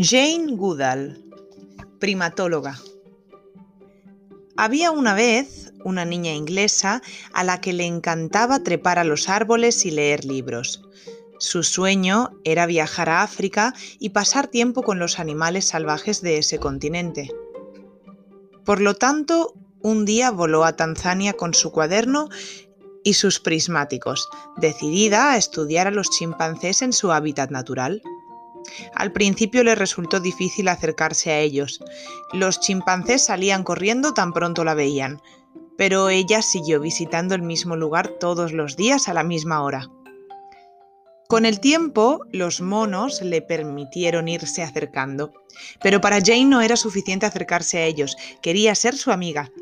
Jane Goodall, primatóloga. Había una vez una niña inglesa a la que le encantaba trepar a los árboles y leer libros. Su sueño era viajar a África y pasar tiempo con los animales salvajes de ese continente. Por lo tanto, un día voló a Tanzania con su cuaderno y sus prismáticos, decidida a estudiar a los chimpancés en su hábitat natural. Al principio le resultó difícil acercarse a ellos. Los chimpancés salían corriendo tan pronto la veían, pero ella siguió visitando el mismo lugar todos los días a la misma hora. Con el tiempo, los monos le permitieron irse acercando, pero para Jane no era suficiente acercarse a ellos, quería ser su amiga.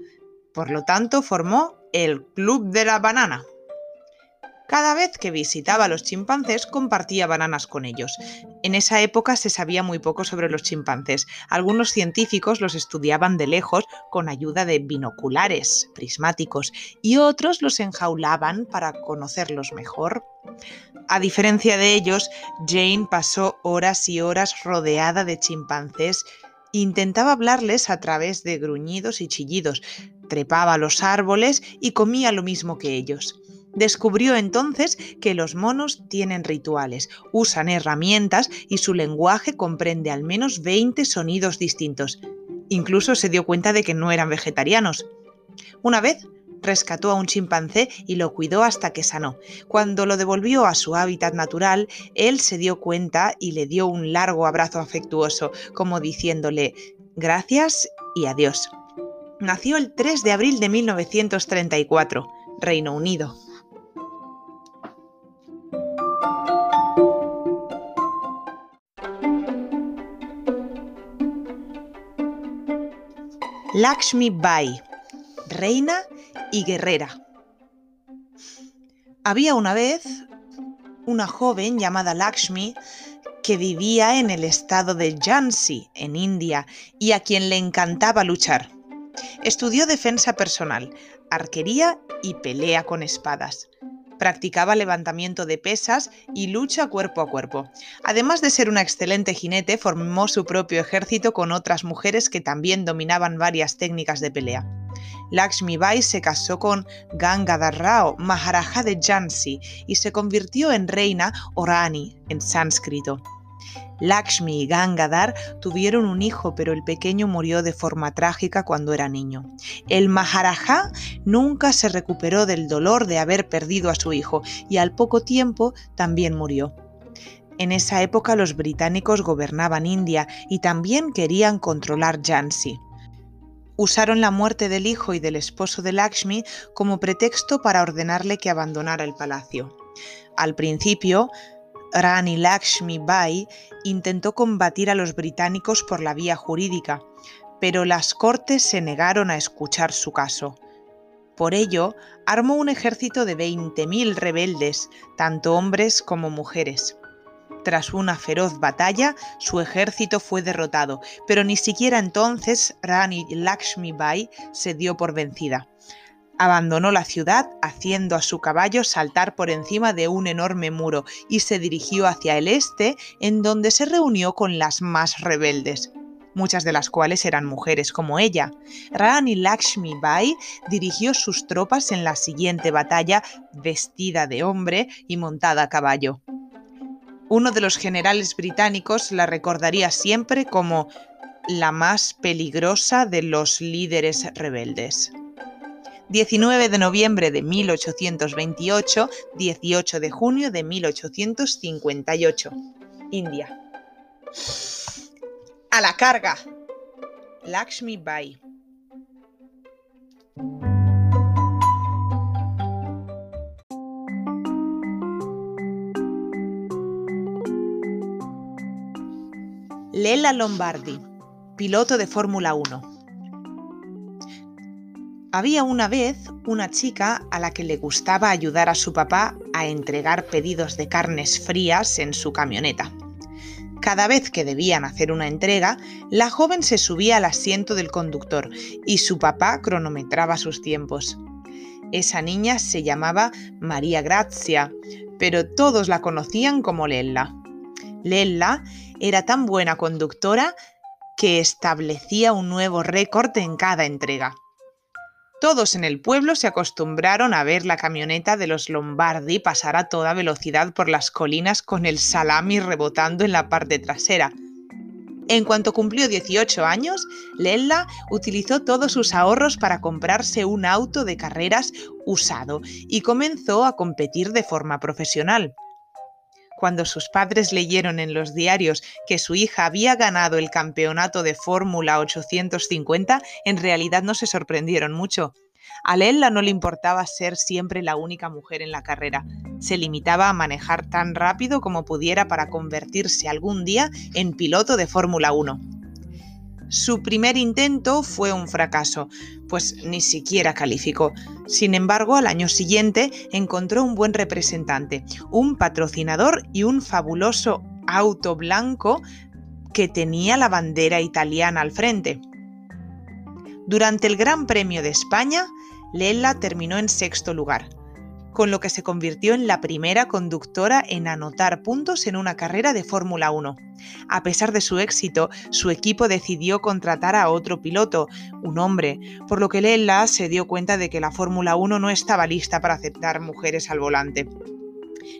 Por lo tanto, formó el Club de la Banana. Cada vez que visitaba a los chimpancés compartía bananas con ellos. En esa época se sabía muy poco sobre los chimpancés. Algunos científicos los estudiaban de lejos con ayuda de binoculares prismáticos y otros los enjaulaban para conocerlos mejor. A diferencia de ellos, Jane pasó horas y horas rodeada de chimpancés intentaba hablarles a través de gruñidos y chillidos, trepaba a los árboles y comía lo mismo que ellos. Descubrió entonces que los monos tienen rituales, usan herramientas y su lenguaje comprende al menos 20 sonidos distintos. Incluso se dio cuenta de que no eran vegetarianos. Una vez rescató a un chimpancé y lo cuidó hasta que sanó. Cuando lo devolvió a su hábitat natural, él se dio cuenta y le dio un largo abrazo afectuoso, como diciéndole gracias y adiós. Nació el 3 de abril de 1934, Reino Unido. Lakshmi Bai, reina y guerrera. Había una vez una joven llamada Lakshmi que vivía en el estado de Jhansi, en India, y a quien le encantaba luchar. Estudió defensa personal, arquería y pelea con espadas. Practicaba levantamiento de pesas y lucha cuerpo a cuerpo. Además de ser una excelente jinete, formó su propio ejército con otras mujeres que también dominaban varias técnicas de pelea. Lakshmi Bai se casó con Gangadhar Rao, Maharaja de Jhansi, y se convirtió en reina Orani en sánscrito. Lakshmi y Gangadhar tuvieron un hijo, pero el pequeño murió de forma trágica cuando era niño. El Maharaja nunca se recuperó del dolor de haber perdido a su hijo y al poco tiempo también murió. En esa época los británicos gobernaban India y también querían controlar Jhansi. Usaron la muerte del hijo y del esposo de Lakshmi como pretexto para ordenarle que abandonara el palacio. Al principio, Rani Lakshmi Bai intentó combatir a los británicos por la vía jurídica, pero las cortes se negaron a escuchar su caso. Por ello, armó un ejército de 20.000 rebeldes, tanto hombres como mujeres. Tras una feroz batalla, su ejército fue derrotado, pero ni siquiera entonces Rani Lakshmi Bai se dio por vencida. Abandonó la ciudad haciendo a su caballo saltar por encima de un enorme muro y se dirigió hacia el este, en donde se reunió con las más rebeldes, muchas de las cuales eran mujeres como ella. Rani Lakshmi Bai dirigió sus tropas en la siguiente batalla vestida de hombre y montada a caballo. Uno de los generales británicos la recordaría siempre como la más peligrosa de los líderes rebeldes. 19 de noviembre de 1828, 18 de junio de 1858. India. A la carga. Lakshmi Bai. Lela Lombardi, piloto de Fórmula 1. Había una vez una chica a la que le gustaba ayudar a su papá a entregar pedidos de carnes frías en su camioneta. Cada vez que debían hacer una entrega, la joven se subía al asiento del conductor y su papá cronometraba sus tiempos. Esa niña se llamaba María Grazia, pero todos la conocían como Lella. Lella era tan buena conductora que establecía un nuevo récord en cada entrega. Todos en el pueblo se acostumbraron a ver la camioneta de los Lombardi pasar a toda velocidad por las colinas con el salami rebotando en la parte trasera. En cuanto cumplió 18 años, Lella utilizó todos sus ahorros para comprarse un auto de carreras usado y comenzó a competir de forma profesional. Cuando sus padres leyeron en los diarios que su hija había ganado el campeonato de Fórmula 850, en realidad no se sorprendieron mucho. A Lella no le importaba ser siempre la única mujer en la carrera. Se limitaba a manejar tan rápido como pudiera para convertirse algún día en piloto de Fórmula 1. Su primer intento fue un fracaso, pues ni siquiera calificó. Sin embargo, al año siguiente encontró un buen representante, un patrocinador y un fabuloso auto blanco que tenía la bandera italiana al frente. Durante el Gran Premio de España, Lella terminó en sexto lugar, con lo que se convirtió en la primera conductora en anotar puntos en una carrera de Fórmula 1. A pesar de su éxito, su equipo decidió contratar a otro piloto, un hombre, por lo que Lella se dio cuenta de que la Fórmula 1 no estaba lista para aceptar mujeres al volante.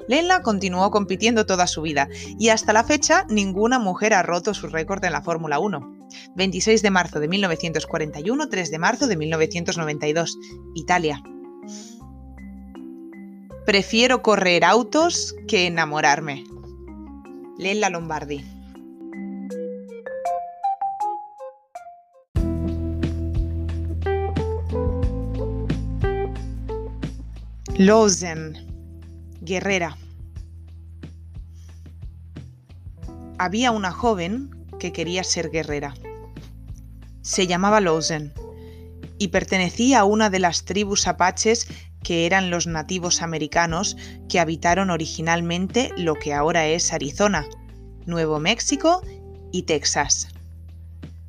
Lella continuó compitiendo toda su vida y hasta la fecha ninguna mujer ha roto su récord en la Fórmula 1. 26 de marzo de 1941, 3 de marzo de 1992, Italia. Prefiero correr autos que enamorarme. Lella Lombardi. Lozen, guerrera. Había una joven que quería ser guerrera. Se llamaba Lozen y pertenecía a una de las tribus apaches que eran los nativos americanos que habitaron originalmente lo que ahora es Arizona, Nuevo México y Texas.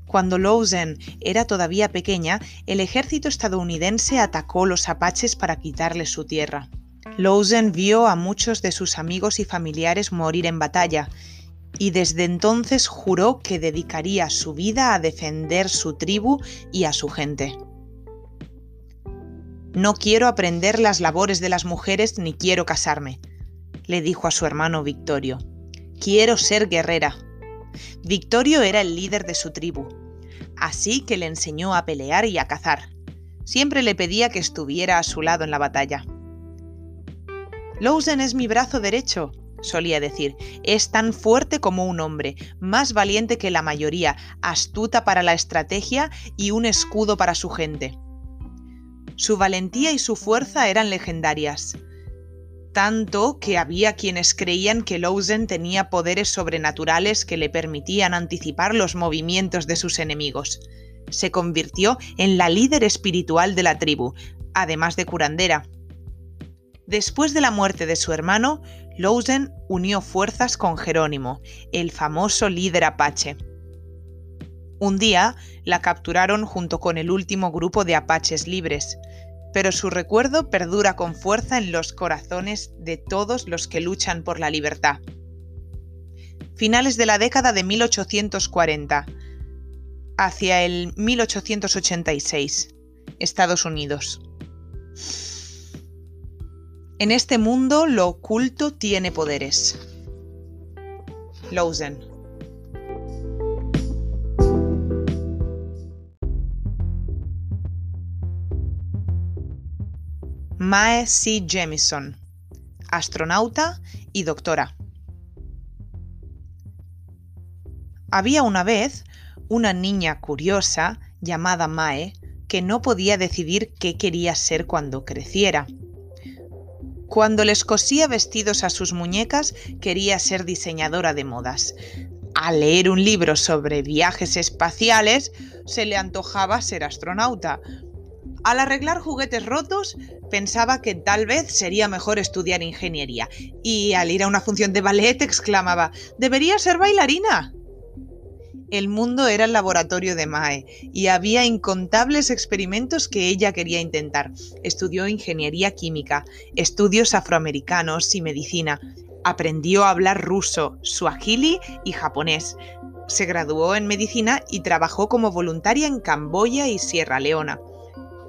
Cuando Lowsen era todavía pequeña, el ejército estadounidense atacó los apaches para quitarle su tierra. Lowsen vio a muchos de sus amigos y familiares morir en batalla, y desde entonces juró que dedicaría su vida a defender su tribu y a su gente. No quiero aprender las labores de las mujeres ni quiero casarme, le dijo a su hermano Victorio. Quiero ser guerrera. Victorio era el líder de su tribu, así que le enseñó a pelear y a cazar. Siempre le pedía que estuviera a su lado en la batalla. Lowsen es mi brazo derecho, solía decir. Es tan fuerte como un hombre, más valiente que la mayoría, astuta para la estrategia y un escudo para su gente. Su valentía y su fuerza eran legendarias. Tanto que había quienes creían que Lowsen tenía poderes sobrenaturales que le permitían anticipar los movimientos de sus enemigos. Se convirtió en la líder espiritual de la tribu, además de curandera. Después de la muerte de su hermano, Lowsen unió fuerzas con Jerónimo, el famoso líder apache. Un día la capturaron junto con el último grupo de apaches libres, pero su recuerdo perdura con fuerza en los corazones de todos los que luchan por la libertad. Finales de la década de 1840, hacia el 1886, Estados Unidos. En este mundo lo oculto tiene poderes. Mae C. Jemison, astronauta y doctora. Había una vez una niña curiosa llamada Mae que no podía decidir qué quería ser cuando creciera. Cuando les cosía vestidos a sus muñecas, quería ser diseñadora de modas. Al leer un libro sobre viajes espaciales, se le antojaba ser astronauta, al arreglar juguetes rotos, pensaba que tal vez sería mejor estudiar ingeniería, y al ir a una función de ballet exclamaba, ¿debería ser bailarina? El mundo era el laboratorio de Mae y había incontables experimentos que ella quería intentar. Estudió ingeniería química, estudios afroamericanos y medicina. Aprendió a hablar ruso, suajili y japonés. Se graduó en medicina y trabajó como voluntaria en Camboya y Sierra Leona.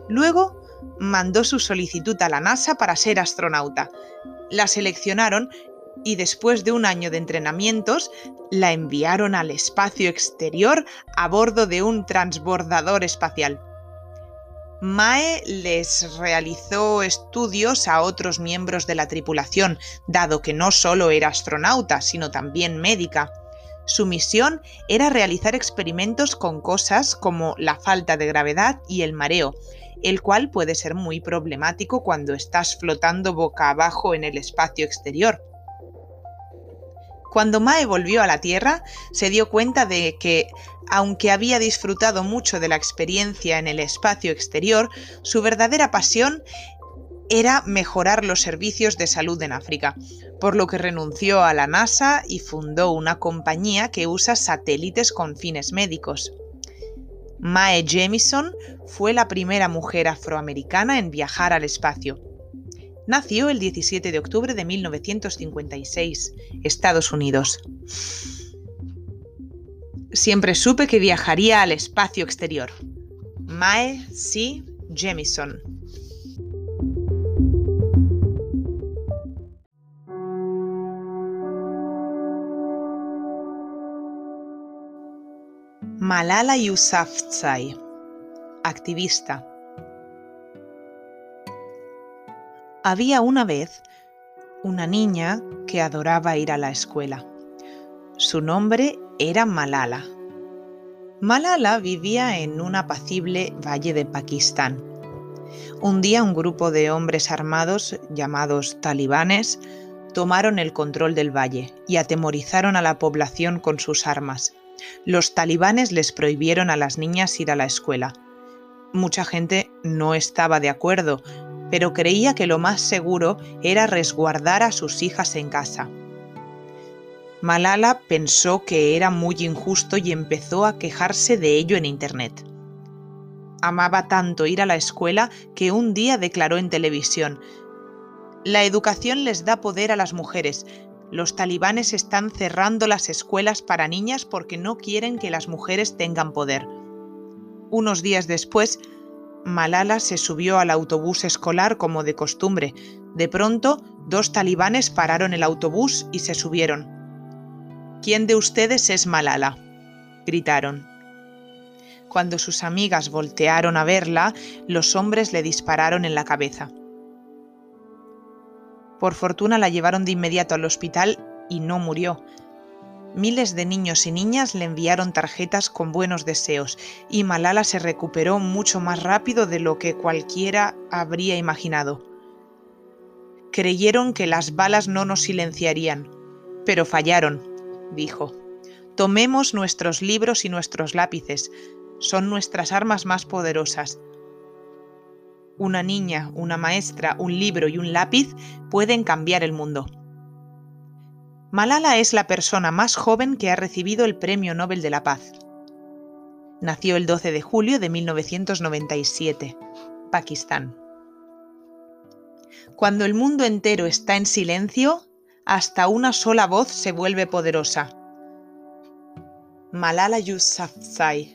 Luego mandó su solicitud a la NASA para ser astronauta. La seleccionaron y después de un año de entrenamientos la enviaron al espacio exterior a bordo de un transbordador espacial. Mae les realizó estudios a otros miembros de la tripulación, dado que no solo era astronauta, sino también médica. Su misión era realizar experimentos con cosas como la falta de gravedad y el mareo, el cual puede ser muy problemático cuando estás flotando boca abajo en el espacio exterior. Cuando Mae volvió a la Tierra, se dio cuenta de que, aunque había disfrutado mucho de la experiencia en el espacio exterior, su verdadera pasión era mejorar los servicios de salud en África, por lo que renunció a la NASA y fundó una compañía que usa satélites con fines médicos. Mae Jemison fue la primera mujer afroamericana en viajar al espacio Nació el 17 de octubre de 1956, Estados Unidos. Siempre supe que viajaría al espacio exterior. Mae C. Jemison. Malala Yousafzai, activista Había una vez una niña que adoraba ir a la escuela. Su nombre era Malala. Malala vivía en un apacible valle de Pakistán. Un día un grupo de hombres armados llamados talibanes tomaron el control del valle y atemorizaron a la población con sus armas. Los talibanes les prohibieron a las niñas ir a la escuela. Mucha gente no estaba de acuerdo, pero creía que lo más seguro era resguardar a sus hijas en casa. Malala pensó que era muy injusto y empezó a quejarse de ello en Internet. Amaba tanto ir a la escuela que un día declaró en televisión, La educación les da poder a las mujeres. Los talibanes están cerrando las escuelas para niñas porque no quieren que las mujeres tengan poder. Unos días después, Malala se subió al autobús escolar como de costumbre. De pronto, dos talibanes pararon el autobús y se subieron. ¿Quién de ustedes es Malala? gritaron. Cuando sus amigas voltearon a verla, los hombres le dispararon en la cabeza. Por fortuna la llevaron de inmediato al hospital y no murió, Miles de niños y niñas le enviaron tarjetas con buenos deseos y Malala se recuperó mucho más rápido de lo que cualquiera habría imaginado. Creyeron que las balas no nos silenciarían, pero fallaron, dijo. Tomemos nuestros libros y nuestros lápices, son nuestras armas más poderosas. Una niña, una maestra, un libro y un lápiz pueden cambiar el mundo. Malala es la persona más joven que ha recibido el Premio Nobel de la Paz. Nació el 12 de julio de 1997, Pakistán. Cuando el mundo entero está en silencio, hasta una sola voz se vuelve poderosa. Malala Yousafzai.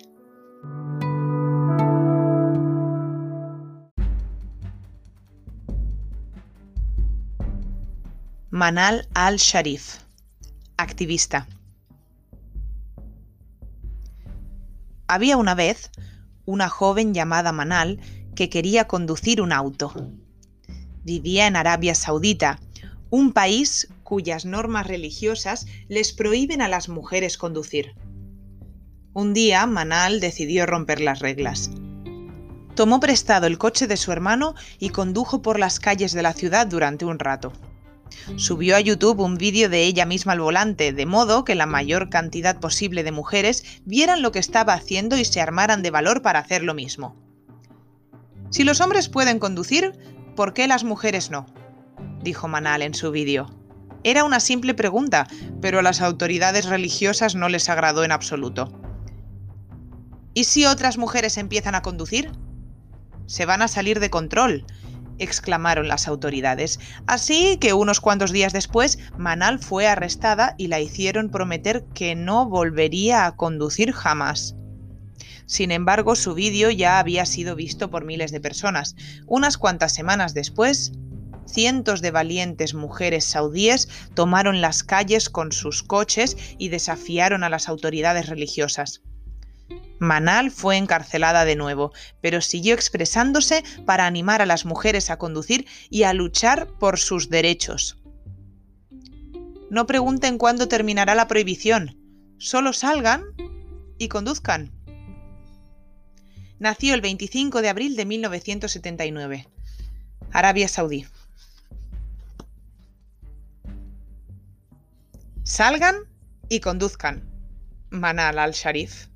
Manal al-Sharif activista. Había una vez una joven llamada Manal que quería conducir un auto. Vivía en Arabia Saudita, un país cuyas normas religiosas les prohíben a las mujeres conducir. Un día Manal decidió romper las reglas. Tomó prestado el coche de su hermano y condujo por las calles de la ciudad durante un rato. Subió a YouTube un vídeo de ella misma al volante, de modo que la mayor cantidad posible de mujeres vieran lo que estaba haciendo y se armaran de valor para hacer lo mismo. Si los hombres pueden conducir, ¿por qué las mujeres no? dijo Manal en su vídeo. Era una simple pregunta, pero a las autoridades religiosas no les agradó en absoluto. ¿Y si otras mujeres empiezan a conducir? Se van a salir de control exclamaron las autoridades. Así que unos cuantos días después, Manal fue arrestada y la hicieron prometer que no volvería a conducir jamás. Sin embargo, su vídeo ya había sido visto por miles de personas. Unas cuantas semanas después, cientos de valientes mujeres saudíes tomaron las calles con sus coches y desafiaron a las autoridades religiosas. Manal fue encarcelada de nuevo, pero siguió expresándose para animar a las mujeres a conducir y a luchar por sus derechos. No pregunten cuándo terminará la prohibición, solo salgan y conduzcan. Nació el 25 de abril de 1979, Arabia Saudí. Salgan y conduzcan. Manal al-Sharif.